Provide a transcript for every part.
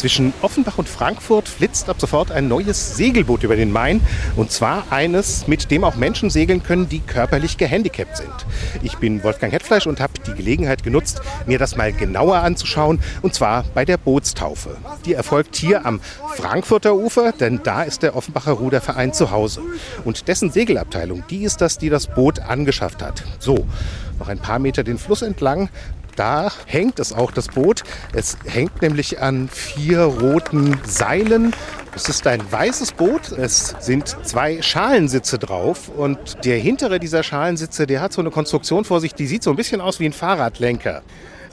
Zwischen Offenbach und Frankfurt flitzt ab sofort ein neues Segelboot über den Main. Und zwar eines, mit dem auch Menschen segeln können, die körperlich gehandicapt sind. Ich bin Wolfgang Hetfleisch und habe die Gelegenheit genutzt, mir das mal genauer anzuschauen. Und zwar bei der Bootstaufe. Die erfolgt hier am Frankfurter Ufer, denn da ist der Offenbacher Ruderverein zu Hause. Und dessen Segelabteilung, die ist das, die das Boot angeschafft hat. So, noch ein paar Meter den Fluss entlang da hängt es auch, das Boot. Es hängt nämlich an vier roten Seilen. Es ist ein weißes Boot. Es sind zwei Schalensitze drauf. Und der hintere dieser Schalensitze, der hat so eine Konstruktion vor sich, die sieht so ein bisschen aus wie ein Fahrradlenker.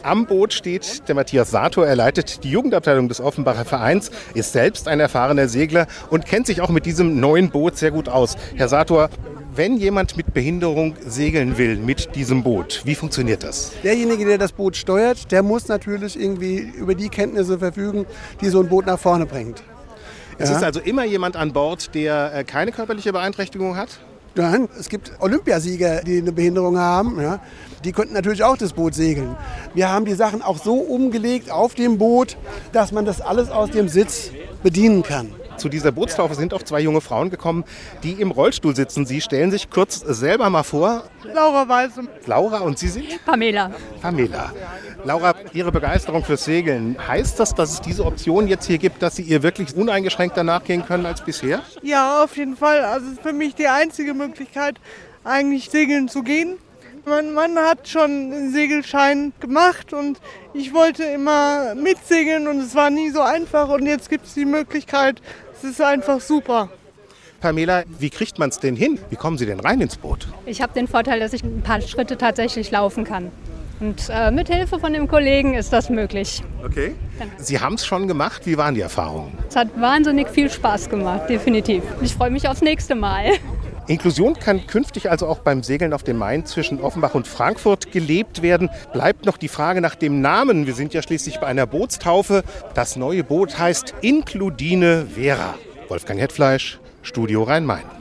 Am Boot steht der Matthias Sator. Er leitet die Jugendabteilung des Offenbacher Vereins, ist selbst ein erfahrener Segler und kennt sich auch mit diesem neuen Boot sehr gut aus. Herr Sator, wenn jemand mit Behinderung segeln will mit diesem Boot, wie funktioniert das? Derjenige, der das Boot steuert, der muss natürlich irgendwie über die Kenntnisse verfügen, die so ein Boot nach vorne bringt. Es ja. ist also immer jemand an Bord, der äh, keine körperliche Beeinträchtigung hat? Nein, es gibt Olympiasieger, die eine Behinderung haben. Ja. Die könnten natürlich auch das Boot segeln. Wir haben die Sachen auch so umgelegt auf dem Boot, dass man das alles aus dem Sitz bedienen kann. Zu dieser Bootstaufe sind auch zwei junge Frauen gekommen, die im Rollstuhl sitzen. Sie stellen sich kurz selber mal vor. Laura Weiße. Laura und Sie sind? Pamela. Pamela. Laura, Ihre Begeisterung fürs Segeln, heißt das, dass es diese Option jetzt hier gibt, dass Sie ihr wirklich uneingeschränkter nachgehen können als bisher? Ja, auf jeden Fall. Also es ist für mich die einzige Möglichkeit, eigentlich segeln zu gehen. Mein Mann hat schon einen Segelschein gemacht und ich wollte immer mitsegeln und es war nie so einfach und jetzt gibt es die Möglichkeit. Es ist einfach super. Pamela, wie kriegt man es denn hin? Wie kommen Sie denn rein ins Boot? Ich habe den Vorteil, dass ich ein paar Schritte tatsächlich laufen kann. Und äh, mit Hilfe von dem Kollegen ist das möglich. Okay. Sie haben es schon gemacht. Wie waren die Erfahrungen? Es hat wahnsinnig viel Spaß gemacht, definitiv. Ich freue mich aufs nächste Mal. Inklusion kann künftig also auch beim Segeln auf dem Main zwischen Offenbach und Frankfurt gelebt werden. Bleibt noch die Frage nach dem Namen. Wir sind ja schließlich bei einer Bootstaufe. Das neue Boot heißt Inkludine Vera. Wolfgang Hetfleisch, Studio Rhein-Main.